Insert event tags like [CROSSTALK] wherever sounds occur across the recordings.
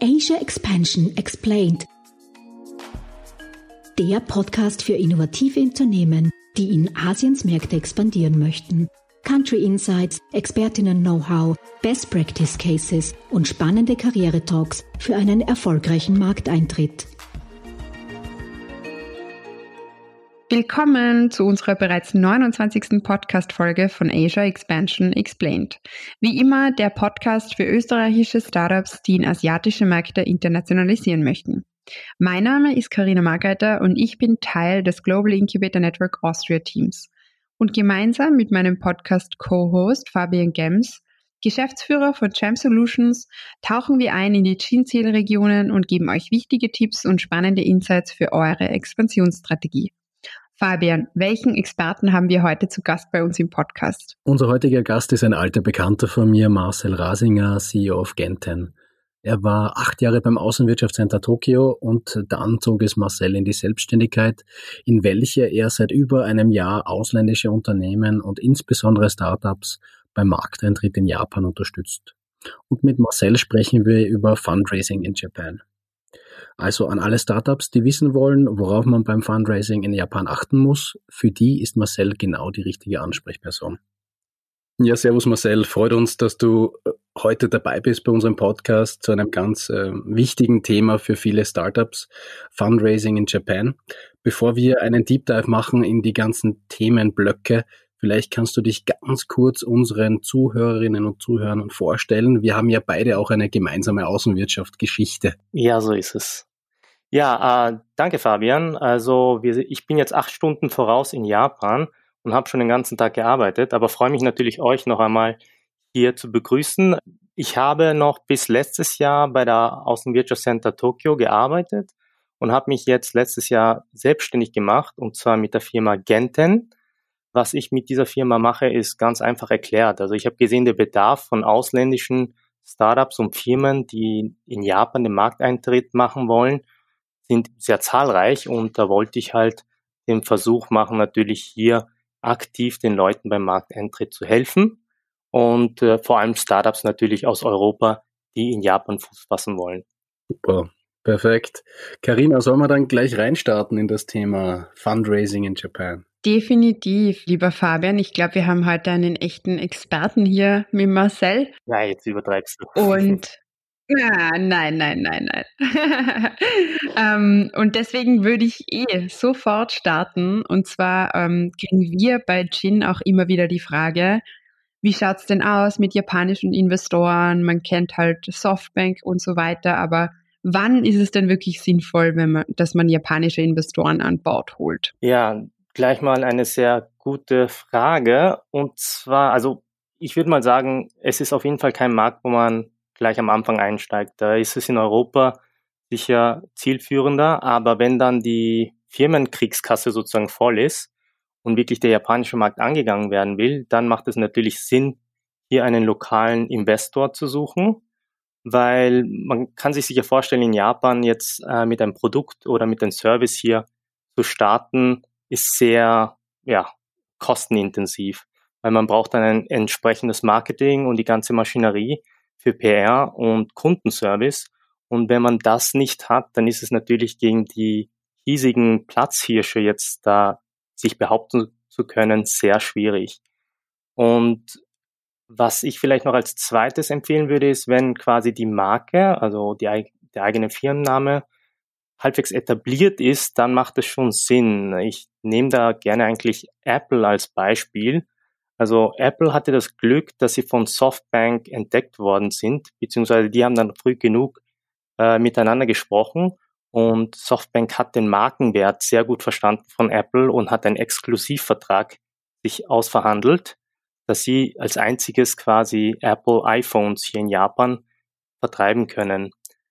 Asia Expansion Explained. Der Podcast für innovative Unternehmen, die in Asiens Märkte expandieren möchten. Country Insights, Expertinnen-Know-how, Best Practice Cases und spannende Karriere-Talks für einen erfolgreichen Markteintritt. Willkommen zu unserer bereits 29. Podcast-Folge von Asia Expansion Explained. Wie immer der Podcast für österreichische Startups, die in asiatische Märkte internationalisieren möchten. Mein Name ist Karina Margeiter und ich bin Teil des Global Incubator Network Austria Teams. Und gemeinsam mit meinem Podcast Co-Host Fabian Gems, Geschäftsführer von Jam Solutions, tauchen wir ein in die Chin-Zielregionen und geben euch wichtige Tipps und spannende Insights für eure Expansionsstrategie. Fabian, welchen Experten haben wir heute zu Gast bei uns im Podcast? Unser heutiger Gast ist ein alter Bekannter von mir, Marcel Rasinger, CEO of Genten. Er war acht Jahre beim Außenwirtschaftscenter Tokio und dann zog es Marcel in die Selbstständigkeit, in welche er seit über einem Jahr ausländische Unternehmen und insbesondere Startups beim Markteintritt in Japan unterstützt. Und mit Marcel sprechen wir über Fundraising in Japan. Also an alle Startups, die wissen wollen, worauf man beim Fundraising in Japan achten muss, für die ist Marcel genau die richtige Ansprechperson. Ja, servus Marcel, freut uns, dass du äh, heute dabei bist bei unserem Podcast zu einem ganz äh, wichtigen Thema für viele Startups, Fundraising in Japan. Bevor wir einen Deep Dive machen in die ganzen Themenblöcke, vielleicht kannst du dich ganz kurz unseren Zuhörerinnen und Zuhörern vorstellen. Wir haben ja beide auch eine gemeinsame Außenwirtschaftsgeschichte. Ja, so ist es. Ja, äh, danke Fabian. Also wir, ich bin jetzt acht Stunden voraus in Japan und habe schon den ganzen Tag gearbeitet, aber freue mich natürlich euch noch einmal hier zu begrüßen. Ich habe noch bis letztes Jahr bei der Außenwirtschaftscenter Tokio gearbeitet und habe mich jetzt letztes Jahr selbstständig gemacht und zwar mit der Firma Genten. Was ich mit dieser Firma mache, ist ganz einfach erklärt. Also ich habe gesehen, der Bedarf von ausländischen Startups und Firmen, die in Japan den Markteintritt machen wollen, sind sehr zahlreich und da wollte ich halt den Versuch machen, natürlich hier aktiv den Leuten beim Markteintritt zu helfen und äh, vor allem Startups natürlich aus Europa, die in Japan Fuß fassen wollen. Super, perfekt. Karina, sollen wir dann gleich reinstarten in das Thema Fundraising in Japan? Definitiv, lieber Fabian. Ich glaube, wir haben heute einen echten Experten hier mit Marcel. Ja, jetzt übertreibst du. Und [LAUGHS] ja, nein, nein, nein, nein. [LAUGHS] ähm, und deswegen würde ich eh sofort starten. Und zwar ähm, kriegen wir bei Gin auch immer wieder die Frage, wie schaut's denn aus mit japanischen Investoren? Man kennt halt Softbank und so weiter, aber wann ist es denn wirklich sinnvoll, wenn man, dass man japanische Investoren an Bord holt? Ja, gleich mal eine sehr gute Frage. Und zwar, also ich würde mal sagen, es ist auf jeden Fall kein Markt, wo man gleich am Anfang einsteigt. Da ist es in Europa sicher zielführender, aber wenn dann die Firmenkriegskasse sozusagen voll ist und wirklich der japanische Markt angegangen werden will, dann macht es natürlich Sinn, hier einen lokalen Investor zu suchen, weil man kann sich sicher vorstellen, in Japan jetzt äh, mit einem Produkt oder mit einem Service hier zu starten, ist sehr ja, kostenintensiv, weil man braucht dann ein entsprechendes Marketing und die ganze Maschinerie für PR und Kundenservice. Und wenn man das nicht hat, dann ist es natürlich gegen die hiesigen Platzhirsche jetzt da sich behaupten zu können sehr schwierig. Und was ich vielleicht noch als zweites empfehlen würde, ist, wenn quasi die Marke, also die, der eigene Firmenname, halbwegs etabliert ist, dann macht es schon Sinn. Ich nehme da gerne eigentlich Apple als Beispiel. Also Apple hatte das Glück, dass sie von Softbank entdeckt worden sind, beziehungsweise die haben dann früh genug äh, miteinander gesprochen und Softbank hat den Markenwert sehr gut verstanden von Apple und hat einen Exklusivvertrag sich ausverhandelt, dass sie als einziges quasi Apple iPhones hier in Japan vertreiben können.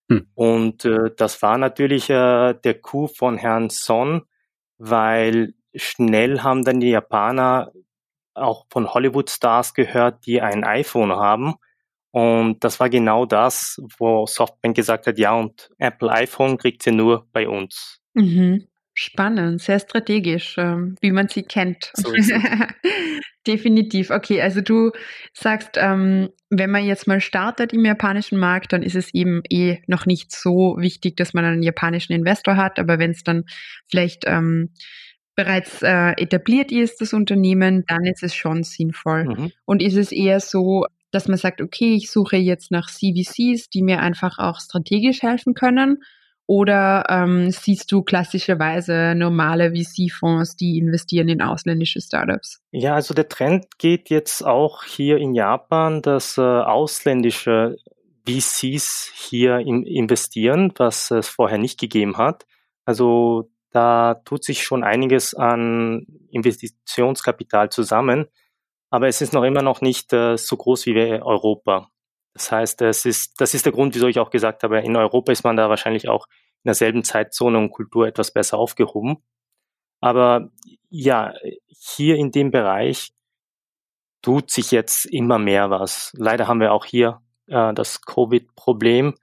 Hm. Und äh, das war natürlich äh, der Coup von Herrn Son, weil schnell haben dann die Japaner auch von Hollywood-Stars gehört, die ein iPhone haben. Und das war genau das, wo Softbank gesagt hat, ja, und Apple iPhone kriegt sie nur bei uns. Mhm. Spannend, sehr strategisch, ähm, wie man sie kennt. So. [LAUGHS] Definitiv. Okay, also du sagst, ähm, wenn man jetzt mal startet im japanischen Markt, dann ist es eben eh noch nicht so wichtig, dass man einen japanischen Investor hat. Aber wenn es dann vielleicht ähm, bereits äh, etabliert ist, das Unternehmen, dann ist es schon sinnvoll. Mhm. Und ist es eher so, dass man sagt, okay, ich suche jetzt nach CVCs, die mir einfach auch strategisch helfen können? Oder ähm, siehst du klassischerweise normale VC-Fonds, die investieren in ausländische Startups? Ja, also der Trend geht jetzt auch hier in Japan, dass äh, ausländische VCs hier in, investieren, was es vorher nicht gegeben hat. Also da tut sich schon einiges an Investitionskapital zusammen, aber es ist noch immer noch nicht äh, so groß wie Europa. Das heißt, das ist, das ist der Grund, wieso ich auch gesagt habe, in Europa ist man da wahrscheinlich auch in derselben Zeitzone und Kultur etwas besser aufgehoben. Aber ja, hier in dem Bereich tut sich jetzt immer mehr was. Leider haben wir auch hier äh, das Covid-Problem,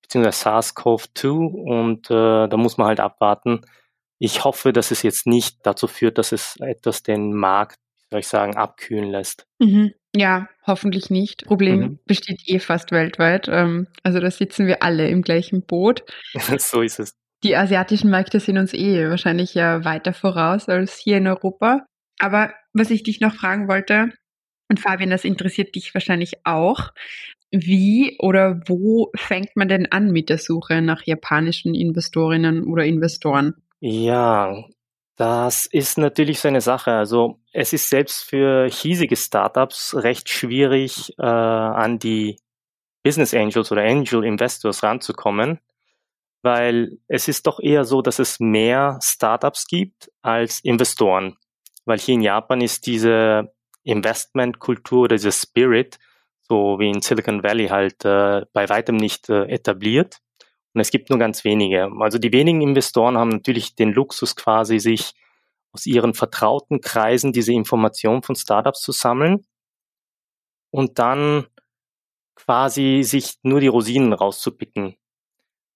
beziehungsweise SARS-CoV-2 und äh, da muss man halt abwarten. Ich hoffe, dass es jetzt nicht dazu führt, dass es etwas den Markt, soll ich sagen, abkühlen lässt. Mhm. Ja, hoffentlich nicht. Problem Mhm. besteht eh fast weltweit. Ähm, also da sitzen wir alle im gleichen Boot. [LAUGHS] so ist es. Die asiatischen Märkte sind uns eh wahrscheinlich ja weiter voraus als hier in Europa. Aber was ich dich noch fragen wollte, und Fabian, das interessiert dich wahrscheinlich auch, wie oder wo fängt man denn an mit der Suche nach japanischen Investorinnen oder Investoren? Ja, das ist natürlich so eine Sache. Also es ist selbst für hiesige Startups recht schwierig, äh, an die Business Angels oder Angel Investors ranzukommen, weil es ist doch eher so, dass es mehr Startups gibt als Investoren. Weil hier in Japan ist diese Investmentkultur oder dieser Spirit, so wie in Silicon Valley halt, äh, bei weitem nicht äh, etabliert. Und es gibt nur ganz wenige. Also die wenigen Investoren haben natürlich den Luxus quasi, sich aus ihren vertrauten Kreisen diese Informationen von Startups zu sammeln und dann quasi sich nur die Rosinen rauszupicken.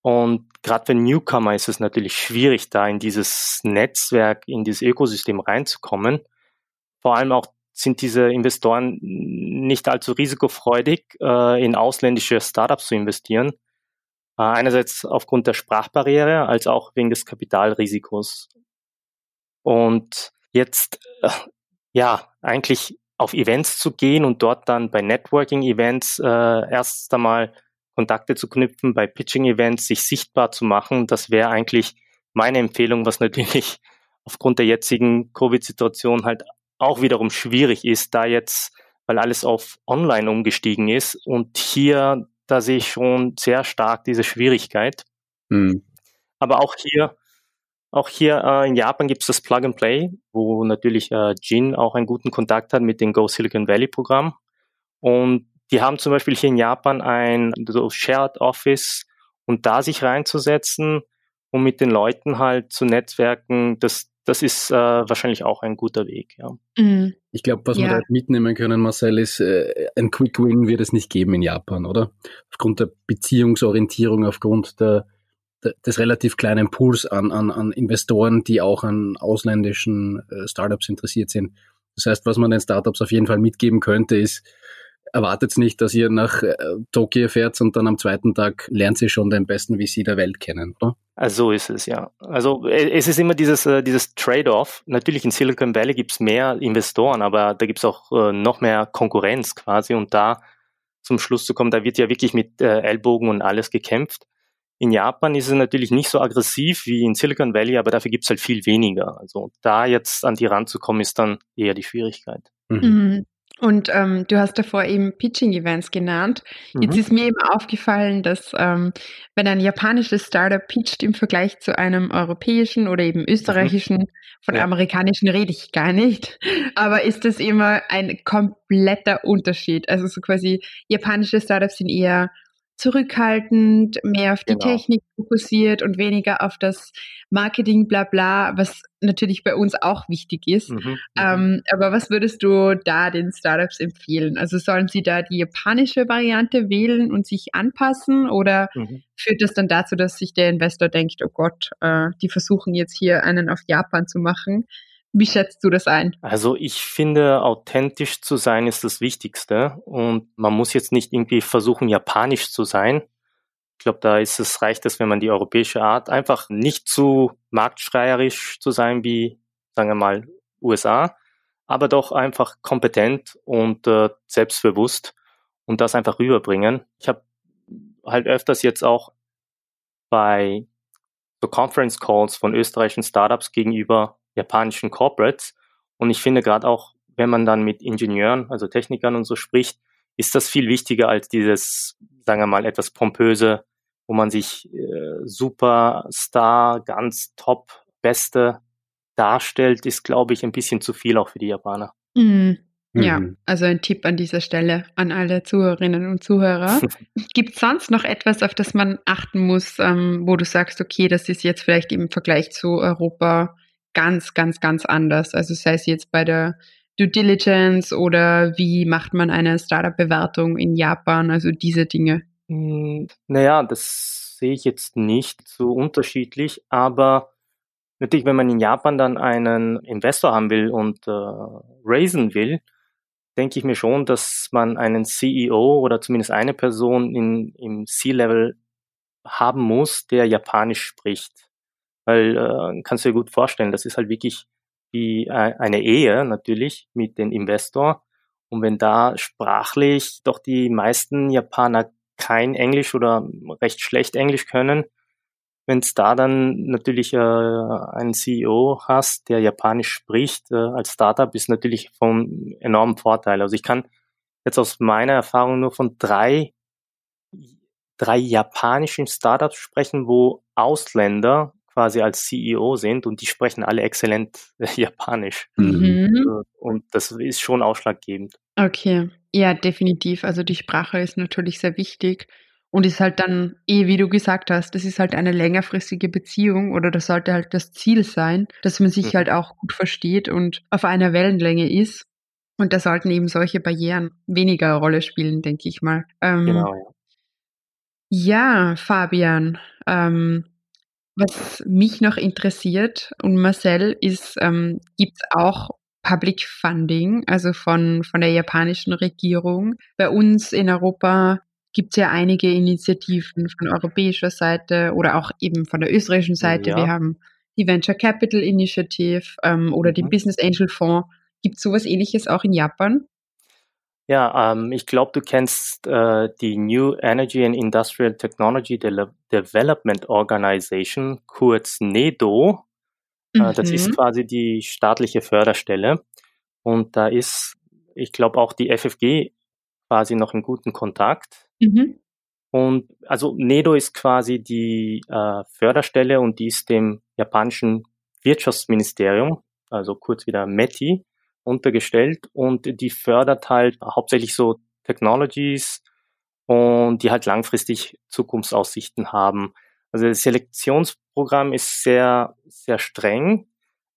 Und gerade für Newcomer ist es natürlich schwierig, da in dieses Netzwerk, in dieses Ökosystem reinzukommen. Vor allem auch sind diese Investoren nicht allzu risikofreudig, äh, in ausländische Startups zu investieren. Äh, einerseits aufgrund der Sprachbarriere, als auch wegen des Kapitalrisikos. Und jetzt, äh, ja, eigentlich auf Events zu gehen und dort dann bei Networking-Events äh, erst einmal Kontakte zu knüpfen, bei Pitching-Events sich sichtbar zu machen, das wäre eigentlich meine Empfehlung, was natürlich aufgrund der jetzigen Covid-Situation halt auch wiederum schwierig ist, da jetzt, weil alles auf Online umgestiegen ist und hier, da sehe ich schon sehr stark diese Schwierigkeit. Hm. Aber auch hier, auch hier äh, in Japan gibt es das Plug and Play, wo natürlich äh, Jin auch einen guten Kontakt hat mit dem Go Silicon Valley Programm. Und die haben zum Beispiel hier in Japan ein so Shared Office und da sich reinzusetzen, um mit den Leuten halt zu netzwerken, das, das ist äh, wahrscheinlich auch ein guter Weg. Ja. Mhm. Ich glaube, was wir Ja. da halt mitnehmen können, Marcel, ist, äh, ein Quick Win wird es nicht geben in Japan, oder? Aufgrund der Beziehungsorientierung, aufgrund der, der, des relativ kleinen Pools an, an, an Investoren, die auch an ausländischen äh, Startups interessiert sind. Das heißt, was man den Startups auf jeden Fall mitgeben könnte, ist, erwartet nicht, dass ihr nach äh, Tokio fährt und dann am zweiten Tag lernt ihr schon den besten VC der Welt kennen, oder? Also so ist es, ja. Also äh, es ist immer dieses, äh, dieses Trade-off. Natürlich in Silicon Valley gibt's mehr Investoren, aber da gibt's auch äh, noch mehr Konkurrenz quasi und da zum Schluss zu kommen, da wird ja wirklich mit äh, Ellbogen und alles gekämpft. In Japan ist es natürlich nicht so aggressiv wie in Silicon Valley, aber dafür gibt's halt viel weniger. Also da jetzt an die ranzukommen, ist dann eher die Schwierigkeit. Mhm. Und ähm, du hast davor eben Pitching-Events genannt. Jetzt Mhm. ist mir eben aufgefallen, dass ähm, wenn ein japanisches Startup pitcht im Vergleich zu einem europäischen oder eben österreichischen, von Ja. amerikanischen rede ich gar nicht, aber ist das immer ein kompletter Unterschied. Also so quasi japanische Startups sind eher zurückhaltend, mehr auf die Genau. Technik fokussiert und weniger auf das Marketing, bla bla, was natürlich bei uns auch wichtig ist. Mhm. mhm. Ähm, aber was würdest du da den Startups empfehlen? Also sollen sie da die japanische Variante wählen und sich anpassen oder Mhm. führt das dann dazu, dass sich der Investor denkt, oh Gott, äh, die versuchen jetzt hier einen auf Japan zu machen? Wie schätzt du das ein? Also ich finde, authentisch zu sein ist das Wichtigste und man muss jetzt nicht irgendwie versuchen, japanisch zu sein. Ich glaube, da ist es reicht es, wenn man die europäische Art einfach nicht zu marktschreierisch zu sein wie, sagen wir mal, USA, aber doch einfach kompetent und äh, selbstbewusst und das einfach rüberbringen. Ich habe halt öfters jetzt auch bei so Conference Calls von österreichischen Startups gegenüber japanischen Corporates. Und ich finde gerade auch, wenn man dann mit Ingenieuren, also Technikern und so spricht, ist das viel wichtiger als dieses, sagen wir mal, etwas pompöse, wo man sich äh, Superstar, ganz top, beste darstellt, ist, glaube ich, ein bisschen zu viel auch für die Japaner. Mhm. Ja, Mhm. also ein Tipp an dieser Stelle an alle Zuhörerinnen und Zuhörer. [LAUGHS] Gibt es sonst noch etwas, auf das man achten muss, ähm, wo du sagst, okay, das ist jetzt vielleicht im Vergleich zu Europa ganz, ganz, ganz anders? Also sei es jetzt bei der Due Diligence oder wie macht man eine Startup-Bewertung in Japan, also diese Dinge. Hm, Naja, das sehe ich jetzt nicht so unterschiedlich, aber natürlich, wenn man in Japan dann einen Investor haben will und äh, raisen will, denke ich mir schon, dass man einen CEO oder zumindest eine Person in, im C-Level haben muss, der Japanisch spricht. Weil äh, kannst du dir gut vorstellen, das ist halt wirklich wie äh, eine Ehe natürlich mit dem Investor. Und wenn da sprachlich doch die meisten Japaner kein Englisch oder recht schlecht Englisch können, wenn es da dann natürlich äh, einen CEO hast, der Japanisch spricht, äh, als Startup ist natürlich von enormem Vorteil. Also ich kann jetzt aus meiner Erfahrung nur von drei, drei japanischen Startups sprechen, wo Ausländer quasi als CEO sind und die sprechen alle exzellent [LAUGHS] Japanisch. Mhm. Äh, Und das ist schon ausschlaggebend. Okay, ja, definitiv. Also die Sprache ist natürlich sehr wichtig und ist halt dann, eh, wie du gesagt hast, das ist halt eine längerfristige Beziehung oder das sollte halt das Ziel sein, dass man sich Mhm. halt auch gut versteht und auf einer Wellenlänge ist. Und da sollten eben solche Barrieren weniger eine Rolle spielen, denke ich mal. Ähm, Genau, ja. Ja, Fabian, ähm, was mich noch interessiert und Marcel ist, ähm, gibt es auch Public Funding, also von, von der japanischen Regierung. Bei uns in Europa gibt es ja einige Initiativen von europäischer Seite oder auch eben von der österreichischen Seite. Ja. Wir haben die Venture Capital Initiative ähm, oder den Mhm. Business Angel Fonds. Gibt es sowas ähnliches auch in Japan? Ja, ähm, ich glaube, du kennst äh, die New Energy and Industrial Technology Dele Development Organization, kurz NEDO. Äh, das Mhm. ist quasi die staatliche Förderstelle. Und da ist, ich glaube, auch die FFG quasi noch in guten Kontakt. Mhm. Und also NEDO ist quasi die äh, Förderstelle und die ist dem japanischen Wirtschaftsministerium, also kurz wieder METI, untergestellt und die fördert halt hauptsächlich so Technologies und die halt langfristig Zukunftsaussichten haben. Also das Selektionsprogramm ist sehr, sehr streng,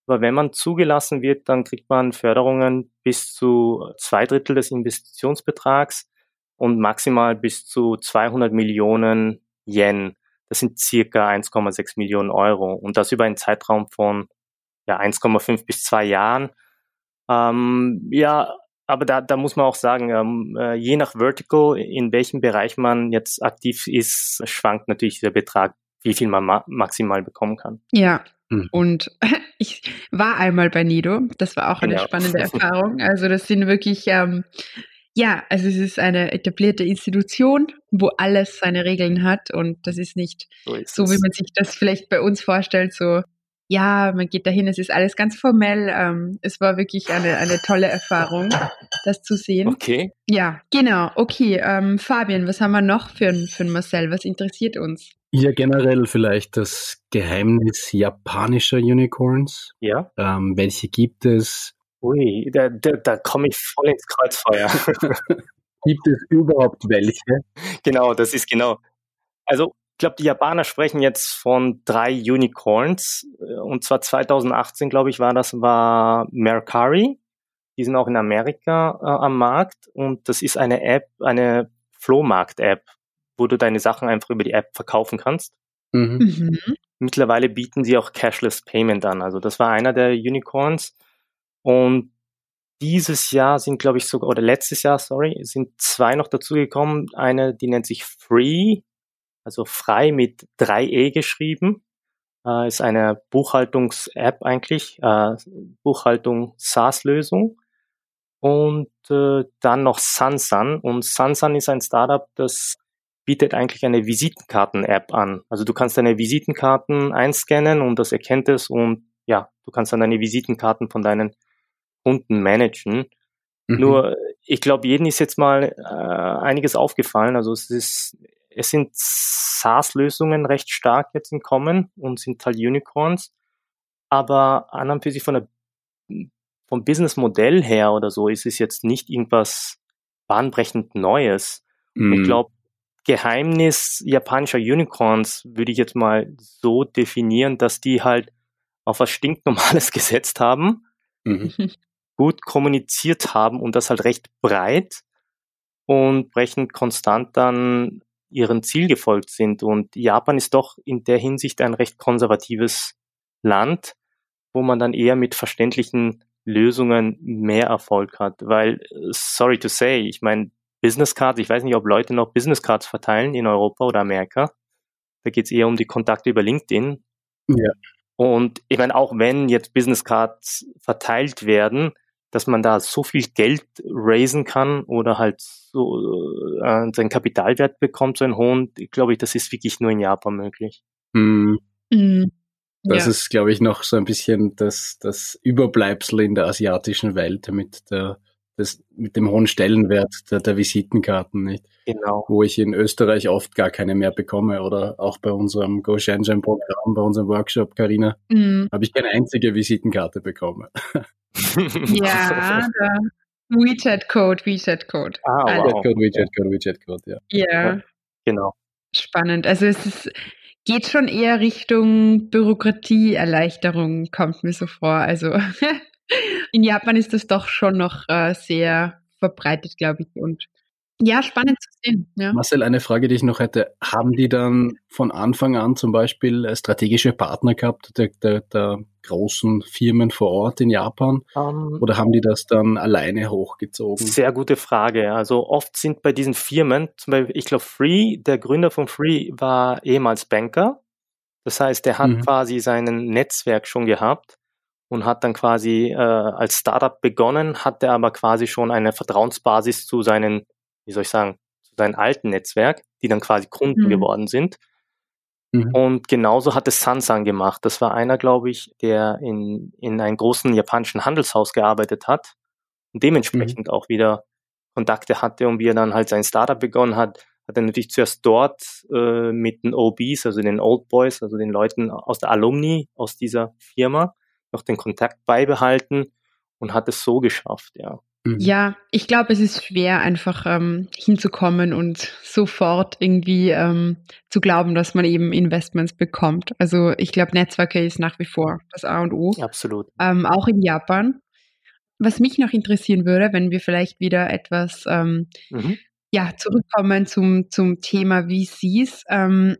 aber wenn man zugelassen wird, dann kriegt man Förderungen bis zu zwei Drittel des Investitionsbetrags und maximal bis zu 200 Millionen Yen. Das sind circa 1,6 Millionen Euro und das über einen Zeitraum von ja, 1,5 bis zwei Jahren. Ähm, ja, aber da, da muss man auch sagen, ähm, äh, je nach Vertical, in welchem Bereich man jetzt aktiv ist, schwankt natürlich der Betrag, wie viel man ma maximal bekommen kann. Ja, Mhm. und [LAUGHS] ich war einmal bei Nido. Das war auch eine Genau. spannende [LAUGHS] Erfahrung. Also das sind wirklich, ähm, ja, also es ist eine etablierte Institution, wo alles seine Regeln hat und das ist nicht So ist so, wie man sich das vielleicht bei uns vorstellt, so, ja, man geht dahin, es ist alles ganz formell. Ähm, es war wirklich eine, eine tolle Erfahrung, das zu sehen. Okay. Ja, genau. Okay, ähm, Fabian, was haben wir noch für für ein Marcel? Was interessiert uns? Ja, generell vielleicht das Geheimnis japanischer Unicorns. Ja. Ähm, welche gibt es? Ui, da, da, da komme ich voll ins Kreuzfeuer. [LAUGHS] Gibt es überhaupt welche? Genau, das ist genau. Also ich glaube, die Japaner sprechen jetzt von drei Unicorns. Und zwar 2018, glaube ich, war das, war Mercari. Die sind auch in Amerika äh, am Markt. Und das ist eine App, eine Flohmarkt-App, wo du deine Sachen einfach über die App verkaufen kannst. Mhm. Mhm. Mittlerweile bieten sie auch Cashless Payment an. Also das war einer der Unicorns. Und dieses Jahr sind, glaube ich, sogar, oder letztes Jahr, sorry, sind zwei noch dazugekommen. Eine, die nennt sich Free, also frei mit 3e geschrieben. Äh, ist eine Buchhaltungs-App eigentlich, äh, Buchhaltung SaaS-Lösung. Und äh, dann noch Sansan. Und Sansan ist ein Startup, das bietet eigentlich eine Visitenkarten-App an. Also du kannst deine Visitenkarten einscannen und das erkennt es und ja, du kannst dann deine Visitenkarten von deinen Kunden managen. Mhm. Nur, ich glaube, jedem ist jetzt mal äh, einiges aufgefallen. Also es ist es sind SaaS-Lösungen recht stark jetzt im Kommen und sind halt Unicorns. Aber an und für sich von der, vom Businessmodell her oder so ist es jetzt nicht irgendwas bahnbrechend Neues. Mm. Ich glaube, Geheimnis japanischer Unicorns würde ich jetzt mal so definieren, dass die halt auf was stinknormales [LAUGHS] gesetzt haben, mhm. gut kommuniziert haben und das halt recht breit und brechen konstant dann ihren Ziel gefolgt sind. Und Japan ist doch in der Hinsicht ein recht konservatives Land, wo man dann eher mit verständlichen Lösungen mehr Erfolg hat. Weil, sorry to say, ich meine, Business Cards, ich weiß nicht, ob Leute noch Business Cards verteilen in Europa oder Amerika. Da geht es eher um die Kontakte über LinkedIn. Ja. Und ich meine, auch wenn jetzt Business Cards verteilt werden, dass man da so viel Geld raisen kann oder halt so äh, seinen Kapitalwert bekommt, so einen hohen, glaube ich, das ist wirklich nur in Japan möglich. Mm. Mm. Das ja. ist, glaube ich, noch so ein bisschen das, das Überbleibsel in der asiatischen Welt mit der das, mit dem hohen Stellenwert der, der Visitenkarten, nicht? Genau. Wo ich in Österreich oft gar keine mehr bekomme oder auch bei unserem Go Shenzhen Programm, bei unserem Workshop, Karina, mhm. habe ich keine einzige Visitenkarte bekommen. [LAUGHS] ja, [LAUGHS] der WeChat-Code, WeChat-Code. Ah, wow. WeChat-Code, WeChat-Code, WeChat-Code, ja. Ja. Genau. Spannend. Also es ist, geht schon eher Richtung Bürokratieerleichterung, kommt mir so vor. Also [LAUGHS] in Japan ist das doch schon noch äh, sehr verbreitet, glaube ich. Und ja, spannend zu sehen. Ja. Marcel, eine Frage, die ich noch hätte. Haben die dann von Anfang an zum Beispiel äh, strategische Partner gehabt der, der, der großen Firmen vor Ort in Japan? Um, ähm, Oder haben die das dann alleine hochgezogen? Sehr gute Frage. Also oft sind bei diesen Firmen, zum Beispiel, ich glaube, Free, der Gründer von Free war ehemals Banker. Das heißt, der hat mhm. quasi sein Netzwerk schon gehabt und hat dann quasi äh, als Startup begonnen, hatte aber quasi schon eine Vertrauensbasis zu seinen, wie soll ich sagen, zu seinem alten Netzwerk, die dann quasi Kunden mhm. geworden sind. Mhm. Und genauso hat es Sansan gemacht. Das war einer, glaube ich, der in, in einem großen japanischen Handelshaus gearbeitet hat und dementsprechend mhm. auch wieder Kontakte hatte und wie er dann halt sein Startup begonnen hat, hat er natürlich zuerst dort äh, mit den OBs, also den Old Boys, also den Leuten aus der Alumni aus dieser Firma, noch den Kontakt beibehalten und hat es so geschafft, ja. Mhm. Ja, ich glaube, es ist schwer, einfach ähm, hinzukommen und sofort irgendwie ähm, zu glauben, dass man eben Investments bekommt. Also ich glaube, Netzwerke ist nach wie vor das A und O. Absolut. Ähm, auch in Japan. Was mich noch interessieren würde, wenn wir vielleicht wieder etwas ähm, mhm. ja, zurückkommen zum, zum Thema VCs. Ähm,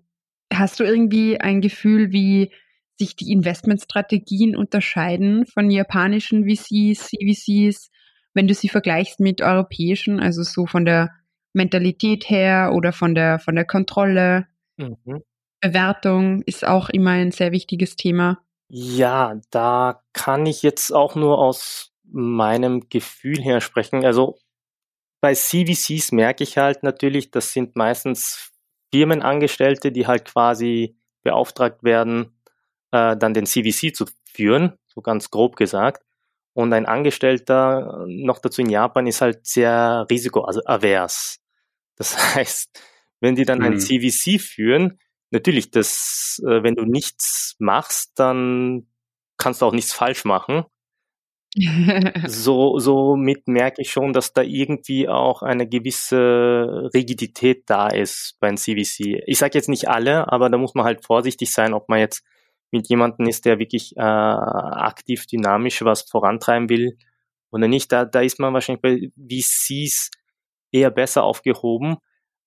hast du irgendwie ein Gefühl, wie sich die Investmentstrategien unterscheiden von japanischen VCs, CVCs, wenn du sie vergleichst mit europäischen, also so von der Mentalität her oder von der, von der Kontrolle. Mhm. Bewertung ist auch immer ein sehr wichtiges Thema. Ja, da kann ich jetzt auch nur aus meinem Gefühl her sprechen. Also bei CVCs merke ich halt natürlich, das sind meistens Firmenangestellte, die halt quasi beauftragt werden, äh, dann den CVC zu führen, so ganz grob gesagt. Und ein Angestellter, noch dazu in Japan, ist halt sehr risikoavers. Das [LAUGHS] heißt, wenn die dann mhm. ein CVC führen, natürlich, das, äh, wenn du nichts machst, dann kannst du auch nichts falsch machen. [LAUGHS] so, somit merke ich schon, dass da irgendwie auch eine gewisse Rigidität da ist beim CVC. Ich sage jetzt nicht alle, aber da muss man halt vorsichtig sein, ob man jetzt mit jemandem ist, der wirklich äh, aktiv, dynamisch was vorantreiben will oder nicht. Da, da ist man wahrscheinlich bei VCs eher besser aufgehoben.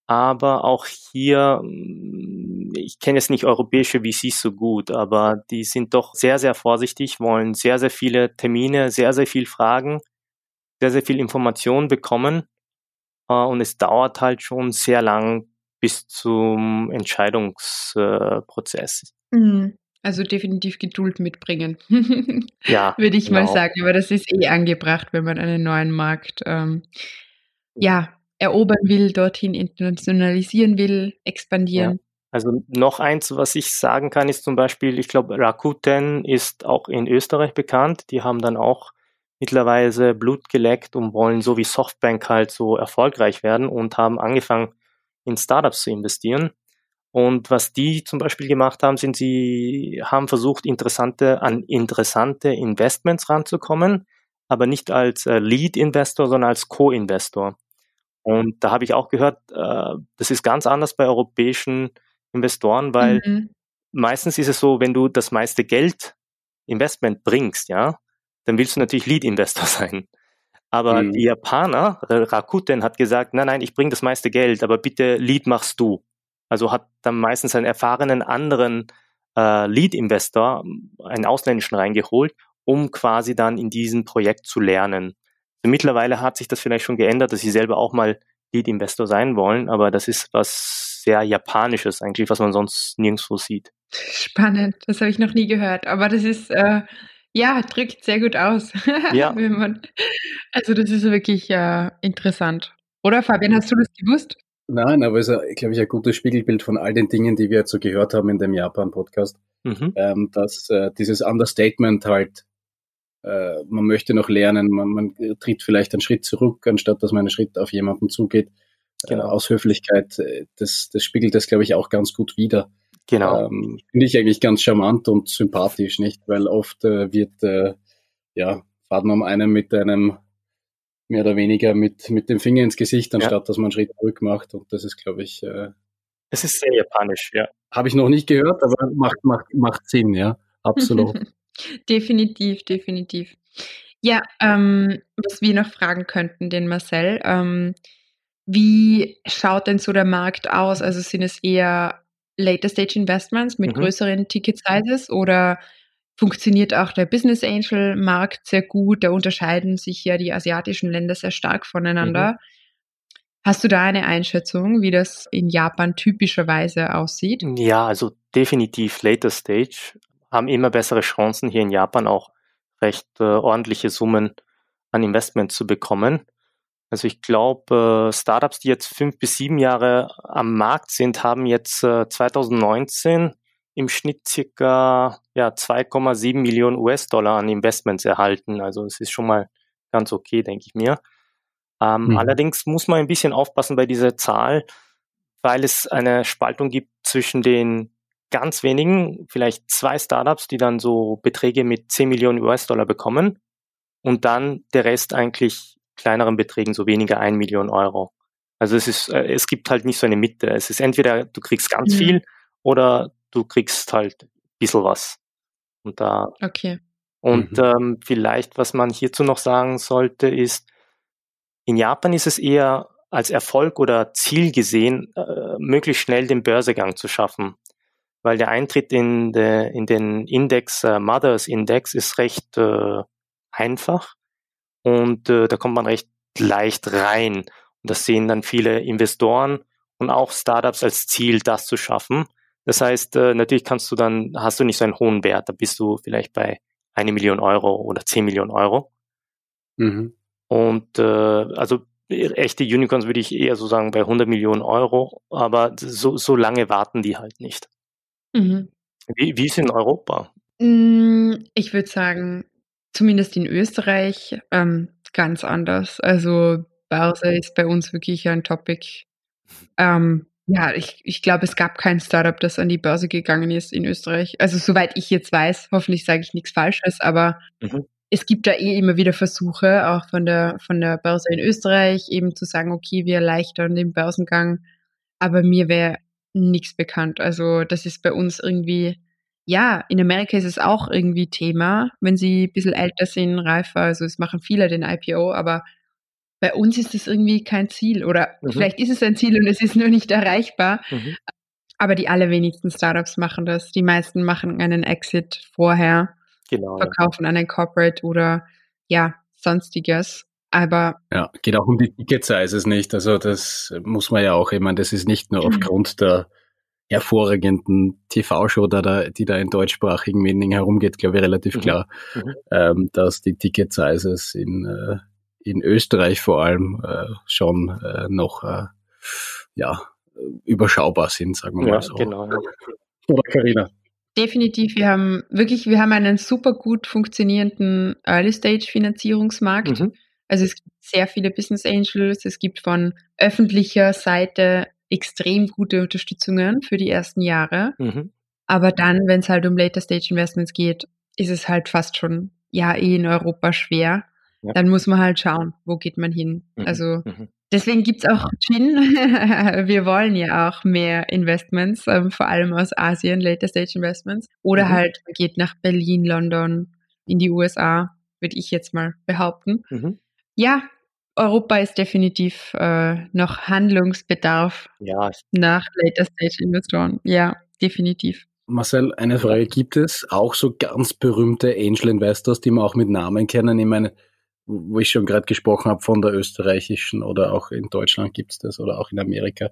Aber auch hier, mm, ich kenne jetzt nicht europäische VCs so gut, aber die sind doch sehr, sehr vorsichtig, wollen sehr, sehr viele Termine, sehr, sehr viel Fragen, sehr, sehr viel Information bekommen. Äh, und es dauert halt schon sehr lang bis zum Entscheidungsprozess. Mhm. Also definitiv Geduld mitbringen. [LAUGHS] ja. Würde ich genau. mal sagen. Aber das ist eh angebracht, wenn man einen neuen Markt ähm, ja, erobern will, dorthin internationalisieren will, expandieren. Ja. Also noch eins, was ich sagen kann, ist zum Beispiel, ich glaube, Rakuten ist auch in Österreich bekannt. Die haben dann auch mittlerweile Blut geleckt und wollen so wie Softbank halt so erfolgreich werden und haben angefangen, in Startups zu investieren. Und was die zum Beispiel gemacht haben, sind sie haben versucht, interessante, an interessante Investments ranzukommen, aber nicht als äh, Lead-Investor, sondern als Co-Investor. Und da habe ich auch gehört, äh, das ist ganz anders bei europäischen Investoren, weil mhm. meistens ist es so, wenn du das meiste Geld Investment bringst, ja, dann willst du natürlich Lead-Investor [LAUGHS] sein. Aber mhm. die Japaner, Rakuten hat gesagt, nein, nein, ich bringe das meiste Geld, aber bitte Lead machst du. Also hat dann meistens einen erfahrenen anderen äh, Lead-Investor, einen ausländischen reingeholt, um quasi dann in diesem Projekt zu lernen. Mittlerweile hat sich das vielleicht schon geändert, dass sie selber auch mal Lead-Investor sein wollen, aber das ist was sehr Japanisches eigentlich, was man sonst nirgendwo sieht. Spannend, das habe ich noch nie gehört, aber das ist, äh, ja, drückt sehr gut aus. [LAUGHS] Ja. man, also das ist wirklich äh, interessant. Oder Fabian, hast du das gewusst? Nein, aber es ist, glaube ich, ein gutes Spiegelbild von all den Dingen, die wir jetzt so gehört haben in dem Japan-Podcast, mhm. ähm, dass äh, dieses Understatement halt äh, man möchte noch lernen, man, man tritt vielleicht einen Schritt zurück, anstatt dass man einen Schritt auf jemanden zugeht. Äh, genau. Äh, aus Höflichkeit, äh, das, das spiegelt das, glaube ich, auch ganz gut wider. Genau. Ähm, Finde ich eigentlich ganz charmant und sympathisch, nicht? Weil oft äh, wird, äh, ja, fahrt man um einen mit einem mehr oder weniger mit, mit dem Finger ins Gesicht, anstatt ja. dass man einen Schritt zurück macht. Und das ist, glaube ich. Äh, es ist sehr japanisch, ja. Habe ich noch nicht gehört, aber macht, macht, macht Sinn, ja. Absolut. [LAUGHS] Definitiv, definitiv. Ja, ähm, was wir noch fragen könnten, den Marcel, ähm, wie schaut denn so der Markt aus? Also sind es eher Later Stage Investments mit mhm. größeren Ticket Sizes oder funktioniert auch der Business Angel Markt sehr gut? Da unterscheiden sich ja die asiatischen Länder sehr stark voneinander. Mhm. Hast du da eine Einschätzung, wie das in Japan typischerweise aussieht? Ja, also definitiv Later Stage haben immer bessere Chancen, hier in Japan auch recht äh, ordentliche Summen an Investment zu bekommen. Also ich glaube, äh, Startups, die jetzt fünf bis sieben Jahre am Markt sind, haben jetzt äh, 2019 im Schnitt circa ja, 2,7 Millionen US-Dollar an Investments erhalten. Also es ist schon mal ganz okay, denke ich mir. Ähm, mhm. Allerdings muss man ein bisschen aufpassen bei dieser Zahl, weil es eine Spaltung gibt zwischen den ganz wenigen, vielleicht zwei Startups, die dann so Beträge mit 10 Millionen US-Dollar bekommen und dann der Rest eigentlich kleineren Beträgen, so weniger 1 Million Euro. Also es ist, äh, es gibt halt nicht so eine Mitte. Es ist entweder du kriegst ganz mhm. viel oder du kriegst halt ein bisschen was. Und da. Okay. Und mhm. ähm, vielleicht, was man hierzu noch sagen sollte, ist, in Japan ist es eher als Erfolg oder Ziel gesehen, äh, möglichst schnell den Börsegang zu schaffen weil der Eintritt in, de, in den Index, äh, Mothers Index, ist recht äh, einfach und äh, da kommt man recht leicht rein. Und das sehen dann viele Investoren und auch Startups als Ziel, das zu schaffen. Das heißt, äh, natürlich kannst du dann, hast du nicht so einen hohen Wert, da bist du vielleicht bei eine Million Euro oder zehn Millionen Euro. Mhm. Und äh, also echte Unicorns würde ich eher so sagen bei 100 Millionen Euro, aber so, so lange warten die halt nicht. Mhm. Wie, wie ist in Europa? Hm, ich würde sagen, zumindest in Österreich ähm, ganz anders. Also Börse ist bei uns wirklich ein Topic. Ähm, ja, ich, ich glaube, es gab kein Startup, das an die Börse gegangen ist in Österreich. Also soweit ich jetzt weiß, hoffentlich sage ich nichts Falsches, aber mhm. es gibt da eh immer wieder Versuche, auch von der, von der Börse in Österreich, eben zu sagen, okay, wir erleichtern den Börsengang. Aber mir wäre nichts bekannt. Also das ist bei uns irgendwie, ja, in Amerika ist es auch irgendwie Thema, wenn sie ein bisschen älter sind, reifer. Also es machen viele den IPO, aber bei uns ist es irgendwie kein Ziel. Oder mhm. vielleicht ist es ein Ziel und es ist nur nicht erreichbar. Mhm. Aber die allerwenigsten Startups machen das. Die meisten machen einen Exit vorher genau, verkaufen ja. an ein Corporate oder ja, sonstiges. Aber ja, geht auch um die Ticket Sizes nicht. Also das muss man ja auch, ich meine, das ist nicht nur mhm. aufgrund der hervorragenden TV-Show, die da in deutschsprachigen Medien herumgeht, glaube ich, relativ mhm. klar, mhm. Ähm, dass die Ticket Sizes in, äh, in Österreich vor allem äh, schon äh, noch äh, ja, überschaubar sind, sagen wir ja, mal so. Genau. Oder Carina? Definitiv, wir haben wirklich, wir haben einen super gut funktionierenden Early-Stage-Finanzierungsmarkt. Mhm. Also es gibt sehr viele Business Angels, es gibt von öffentlicher Seite extrem gute Unterstützungen für die ersten Jahre. Mhm. Aber dann, wenn es halt um Later-Stage-Investments geht, ist es halt fast schon, ja, eh in Europa schwer. Ja. Dann muss man halt schauen, wo geht man hin. Mhm. Also mhm. Deswegen gibt's auch [LAUGHS] Gin. Wir wollen ja auch mehr Investments, ähm, vor allem aus Asien, Later Stage Investments. Oder mhm. halt, man geht nach Berlin, London, in die USA, würde ich jetzt mal behaupten. Mhm. Ja, Europa ist definitiv äh, noch Handlungsbedarf ja. nach Later Stage Investoren. Ja, definitiv. Marcel, eine Frage. Gibt es auch so ganz berühmte Angel Investors, die man auch mit Namen kennen? Ich meine, wo ich schon gerade gesprochen habe von der österreichischen oder auch in Deutschland gibt es das oder auch in Amerika,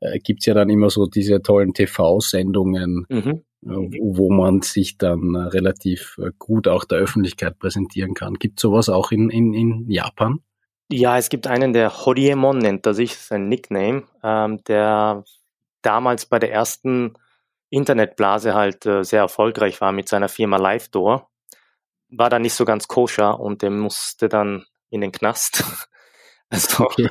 äh, gibt es ja dann immer so diese tollen TV-Sendungen, mhm. äh, wo man sich dann äh, relativ äh, gut auch der Öffentlichkeit präsentieren kann. Gibt es sowas auch in, in, in Japan? Ja, es gibt einen, der Hodiemon nennt er sich, sein Nickname, ähm, der damals bei der ersten Internetblase halt äh, sehr erfolgreich war mit seiner Firma LiveDoor war da nicht so ganz koscher und der musste dann in den Knast. [LAUGHS] also, okay.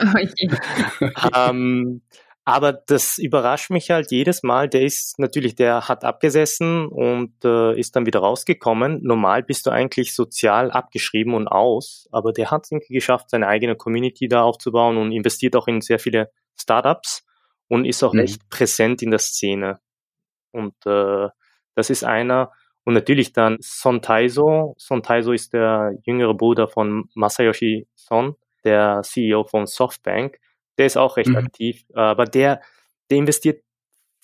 [LAUGHS] ähm, aber das überrascht mich halt jedes Mal. Der ist natürlich, der hat abgesessen und äh, ist dann wieder rausgekommen. Normal bist du eigentlich sozial abgeschrieben und aus, aber der hat es irgendwie geschafft, seine eigene Community da aufzubauen und investiert auch in sehr viele Startups und ist auch mhm. echt präsent in der Szene. Und äh, das ist einer, und natürlich dann Son Taizo. Son Taizo ist der jüngere Bruder von Masayoshi Son, der CEO von Softbank. Der ist auch recht mhm. aktiv, aber der, der investiert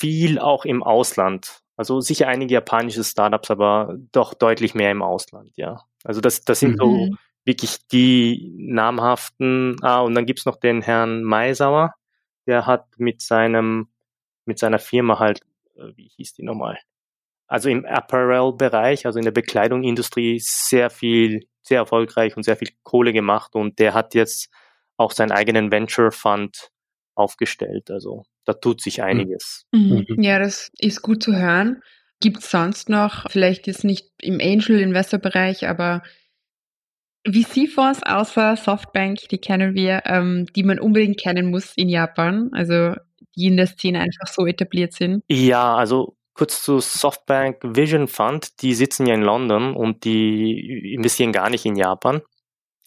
viel auch im Ausland. Also sicher einige japanische Startups, aber doch deutlich mehr im Ausland, ja. Also das, das sind mhm. so wirklich die namhaften. Ah, und dann gibt's noch den Herrn Maisauer, der hat mit seinem, mit seiner Firma halt, äh, wie hieß die nochmal? Also im Apparel-Bereich, also in der Bekleidungsindustrie, sehr viel, sehr erfolgreich und sehr viel Kohle gemacht und der hat jetzt auch seinen eigenen Venture Fund aufgestellt. Also da tut sich hm. einiges. Mhm. mhm. Ja, das ist gut zu hören. Gibt es sonst noch, vielleicht jetzt nicht im Angel-Investor-Bereich, aber VC-Fonds außer Softbank, die kennen wir, ähm, die man unbedingt kennen muss in Japan, also die in der Szene einfach so etabliert sind? Ja, also kurz zu Softbank Vision Fund. Die sitzen ja in London und die investieren gar nicht in Japan.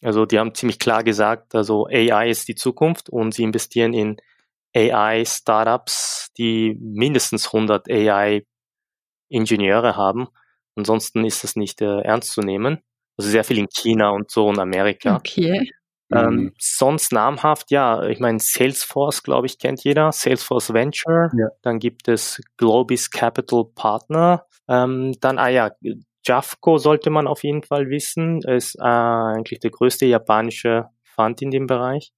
Also die haben ziemlich klar gesagt, also AI ist die Zukunft und sie investieren in AI-Startups, die mindestens 100 AI-Ingenieure haben. Ansonsten ist das nicht äh, ernst zu nehmen. Also sehr viel in China und so und Amerika. Okay. Ähm, mhm. sonst namhaft, ja, ich meine, Salesforce, glaube ich, kennt jeder. Salesforce Venture. Ja. Dann gibt es Globis Capital Partner. Ähm, dann, ah ja, Jafco sollte man auf jeden Fall wissen. Ist äh, eigentlich der größte japanische Fund in dem Bereich.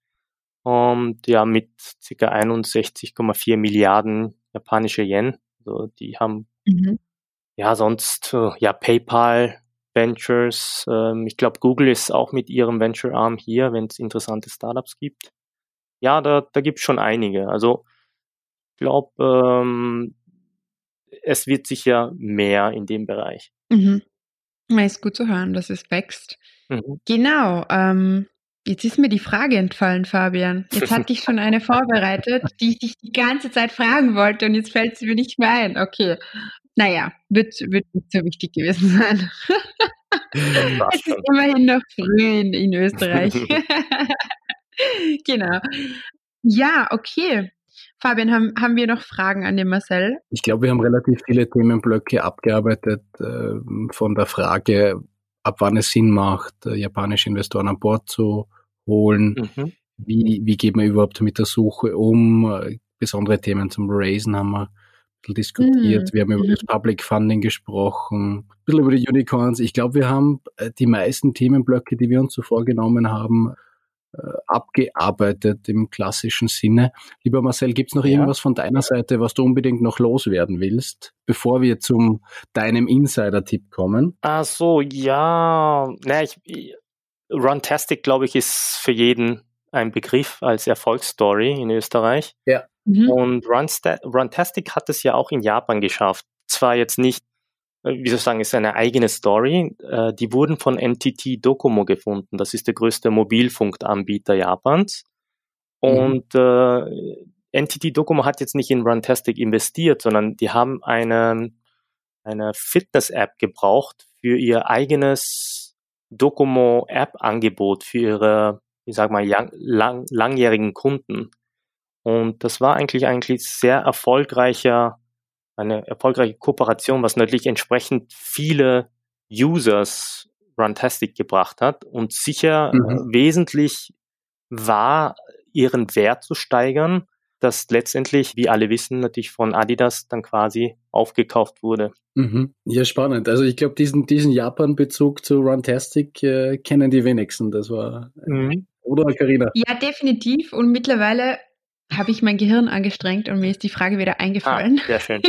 Und ja, mit ca. 61,4 Milliarden japanische Yen. Also die haben mhm. ja sonst äh, ja PayPal, Ventures. Ähm, ich glaube, Google ist auch mit ihrem Venture Arm hier, wenn es interessante Startups gibt. Ja, da, da gibt es schon einige. Also ich glaube, ähm, es wird sicher mehr in dem Bereich. Mhm. Ist gut zu hören, dass es wächst. Mhm. Genau. Ähm, jetzt ist mir die Frage entfallen, Fabian. Jetzt hatte ich schon eine [LAUGHS] vorbereitet, die ich dich die ganze Zeit fragen wollte und jetzt fällt sie mir nicht mehr ein. Okay. Naja, wird, wird nicht so wichtig gewesen sein. [LAUGHS] es ist immerhin noch früh in, in Österreich. [LAUGHS] [LAUGHS] genau. Ja, okay. Fabian, haben, haben wir noch Fragen an den Marcel? Ich glaube, wir haben relativ viele Themenblöcke abgearbeitet, äh, von der Frage, ab wann es Sinn macht, äh, japanische Investoren an Bord zu holen. Mhm. Wie, wie geht man überhaupt mit der Suche um? Äh, besondere Themen zum Raisen haben wir diskutiert. Mhm. Wir haben über das mhm. Public Funding gesprochen, ein bisschen über die Unicorns. Ich glaube, wir haben äh, die meisten Themenblöcke, die wir uns so vorgenommen haben, äh, abgearbeitet im klassischen Sinne. Lieber Marcel, gibt es noch ja. irgendwas von deiner Seite, was du unbedingt noch loswerden willst, bevor wir zum deinem Insider-Tipp kommen? Ach so, ja. Na, ich, Runtastic, glaube ich, ist für jeden ein Begriff als Erfolgsstory in Österreich. Ja. Mhm. Und Runtastic hat es ja auch in Japan geschafft. Zwar jetzt nicht, äh, wie soll ich sagen, ist eine eigene Story. Äh, die wurden von NTT Docomo gefunden. Das ist der größte Mobilfunkanbieter Japans. Mhm. Und mhm. äh, NTT Docomo hat jetzt nicht in Runtastic investiert, sondern die haben eine, eine Fitness-App gebraucht für ihr eigenes Docomo-App-Angebot für ihre, ich sag mal, lang, langjährigen Kunden. Und das war eigentlich eigentlich sehr erfolgreicher, eine erfolgreiche Kooperation, was natürlich entsprechend viele Users Runtastic gebracht hat und sicher mhm. äh, wesentlich war, ihren Wert zu steigern, das letztendlich, wie alle wissen, natürlich von Adidas dann quasi aufgekauft wurde. Mhm. Ja, spannend. Also ich glaube, diesen, diesen Japan-Bezug zu Runtastic äh, kennen die wenigsten. Das war, mhm. oder Karina? Ja, definitiv. Und mittlerweile habe ich mein Gehirn angestrengt und mir ist die Frage wieder eingefallen. Ah, sehr schön.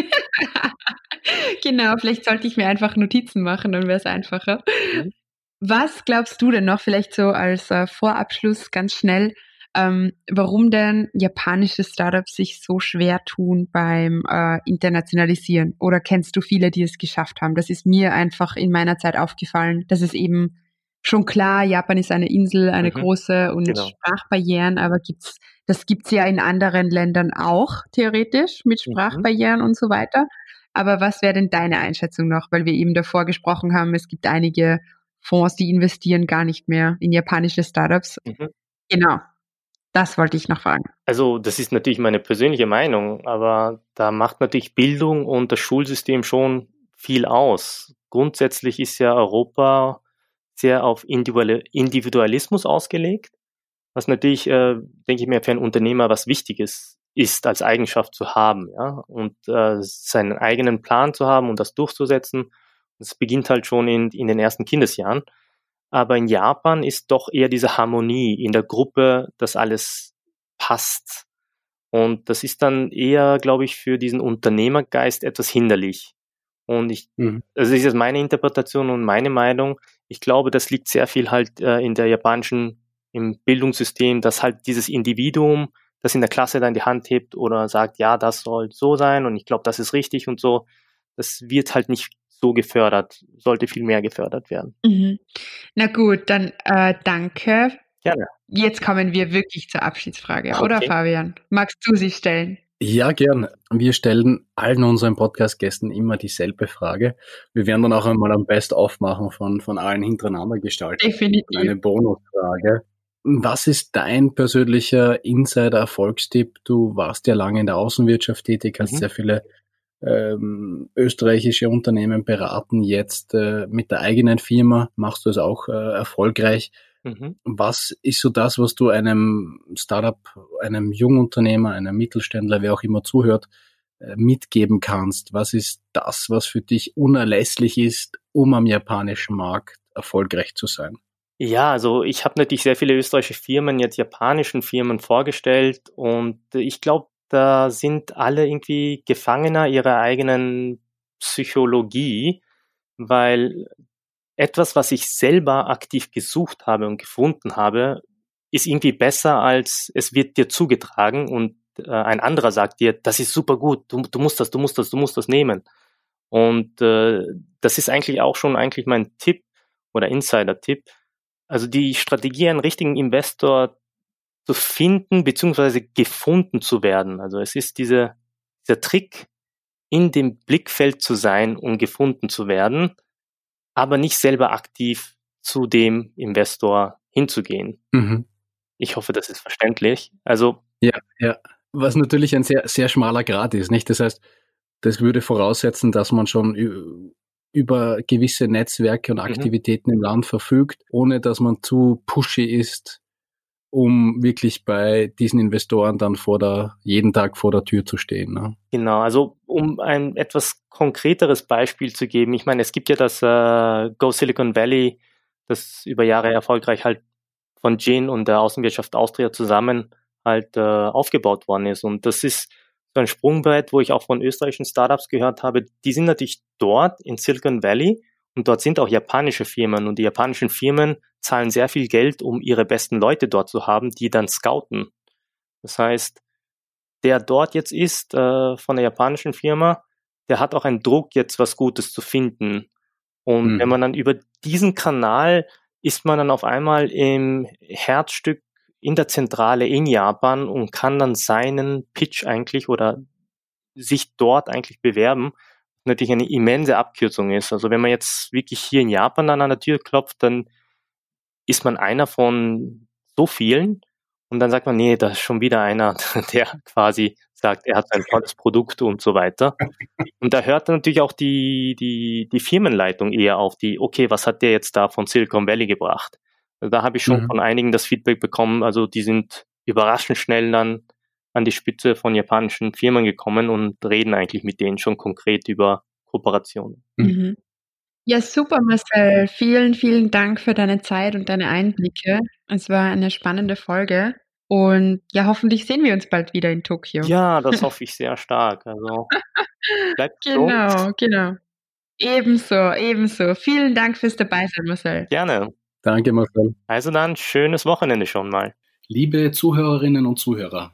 [LAUGHS] genau, vielleicht sollte ich mir einfach Notizen machen, dann wäre es einfacher. Mhm. Was glaubst du denn noch, vielleicht so als äh, Vorabschluss ganz schnell, ähm, warum denn japanische Startups sich so schwer tun beim äh, Internationalisieren? Oder kennst du viele, die es geschafft haben? Das ist mir einfach in meiner Zeit aufgefallen, dass es eben schon klar, Japan ist eine Insel, eine mhm. große und genau. Sprachbarrieren, aber gibt's, das gibt's ja in anderen Ländern auch theoretisch mit mhm. Sprachbarrieren mhm. und so weiter. Aber was wäre denn deine Einschätzung noch? Weil wir eben davor gesprochen haben, es gibt einige Fonds, die investieren gar nicht mehr in japanische Startups. Mhm. Genau. Das wollte ich noch fragen. Also, das ist natürlich meine persönliche Meinung, aber da macht natürlich Bildung und das Schulsystem schon viel aus. Grundsätzlich ist ja Europa sehr auf Individualismus ausgelegt, was natürlich, äh, denke ich mir, für einen Unternehmer was Wichtiges ist, als Eigenschaft zu haben, ja, und äh, seinen eigenen Plan zu haben und das durchzusetzen. Das beginnt halt schon in, in den ersten Kindesjahren. Aber in Japan ist doch eher diese Harmonie in der Gruppe, dass alles passt. Und das ist dann eher, glaube ich, für diesen Unternehmergeist etwas hinderlich. Und ich, mhm. also das ist meine Interpretation und meine Meinung. Ich glaube, das liegt sehr viel halt äh, in der japanischen, im Bildungssystem, dass halt dieses Individuum, das in der Klasse dann die Hand hebt oder sagt, ja, das soll so sein und ich glaube, das ist richtig und so, das wird halt nicht so gefördert, sollte viel mehr gefördert werden. Mhm. Na gut, dann äh, danke. Gerne. Jetzt kommen wir wirklich zur Abschiedsfrage, okay. oder Fabian? Magst du sie stellen? Ja, gern. Wir stellen allen unseren Podcast-Gästen immer dieselbe Frage. Wir werden dann auch einmal am Best aufmachen von, von allen hintereinander gestalten. Definitiv. Eine Bonusfrage. Was ist dein persönlicher Insider-Erfolgstipp? Du warst ja lange in der Außenwirtschaft tätig, hast mhm. sehr viele ähm, österreichische Unternehmen beraten. Jetzt äh, mit der eigenen Firma machst du es auch äh, erfolgreich. Mhm. Was ist so das, was du einem Startup, einem Jungunternehmer, einem Mittelständler, wer auch immer zuhört, äh, mitgeben kannst? Was ist das, was für dich unerlässlich ist, um am japanischen Markt erfolgreich zu sein? Ja, also ich habe natürlich sehr viele österreichische Firmen, jetzt japanischen Firmen vorgestellt und ich glaube, da sind alle irgendwie Gefangener ihrer eigenen Psychologie, weil etwas, was ich selber aktiv gesucht habe und gefunden habe, ist irgendwie besser als es wird dir zugetragen und äh, ein anderer sagt dir, das ist super gut, du, du musst das, du musst das, du musst das nehmen. Und äh, das ist eigentlich auch schon eigentlich mein Tipp oder Insider-Tipp. Also die Strategie, einen richtigen Investor zu finden beziehungsweise gefunden zu werden. Also es ist diese, dieser Trick, in dem Blickfeld zu sein, um gefunden zu werden aber nicht selber aktiv zu dem Investor hinzugehen. Mhm. Ich hoffe, das ist verständlich. Also ja, ja. Was natürlich ein sehr, sehr schmaler Grad ist, nicht? Das heißt, das würde voraussetzen, dass man schon über gewisse Netzwerke und mhm. Aktivitäten mhm. im Land verfügt, ohne dass man zu pushy ist, um wirklich bei diesen Investoren dann vor der, jeden Tag vor der Tür zu stehen. Ne? Genau, also um ein etwas konkreteres Beispiel zu geben, ich meine, es gibt ja das äh, Go Silicon Valley, das über Jahre erfolgreich halt von Gin und der Außenwirtschaft Austria zusammen halt äh, aufgebaut worden ist. Und das ist so ein Sprungbrett, wo ich auch von österreichischen Startups gehört habe. Die sind natürlich dort in Silicon Valley und dort sind auch japanische Firmen und die japanischen Firmen zahlen sehr viel Geld, um ihre besten Leute dort zu haben, die dann scouten. Das heißt, der dort jetzt ist äh, von der japanischen Firma, der hat auch einen Druck, jetzt was Gutes zu finden. Und mhm. wenn man dann über diesen Kanal ist man dann auf einmal im Herzstück in der Zentrale in Japan und kann dann seinen Pitch eigentlich oder sich dort eigentlich bewerben. Natürlich eine immense Abkürzung ist. Also wenn man jetzt wirklich hier in Japan dann an der Tür klopft, dann ist man einer von so vielen und dann sagt man, nee, da ist schon wieder einer, [LAUGHS] der quasi sagt, er hat ein tolles Produkt und so weiter. Und da hört natürlich auch die, die, die Firmenleitung eher auf die, okay, was hat der jetzt da von Silicon Valley gebracht? Da habe ich schon mhm. von einigen das Feedback bekommen, also die sind überraschend schnell dann an die Spitze von japanischen Firmen gekommen und reden eigentlich mit denen schon konkret über Kooperationen. Mhm. mhm. Ja, super, Marcel. Vielen, vielen Dank für deine Zeit und deine Einblicke. Es war eine spannende Folge. Und ja, hoffentlich sehen wir uns bald wieder in Tokio. Ja, das hoffe ich sehr stark. Also [LAUGHS] bleibt Genau, so. genau. Ebenso, ebenso. Vielen Dank fürs Dabeisein, Marcel. Gerne. Danke, Marcel. Also dann, schönes Wochenende schon mal. Liebe Zuhörerinnen und Zuhörer,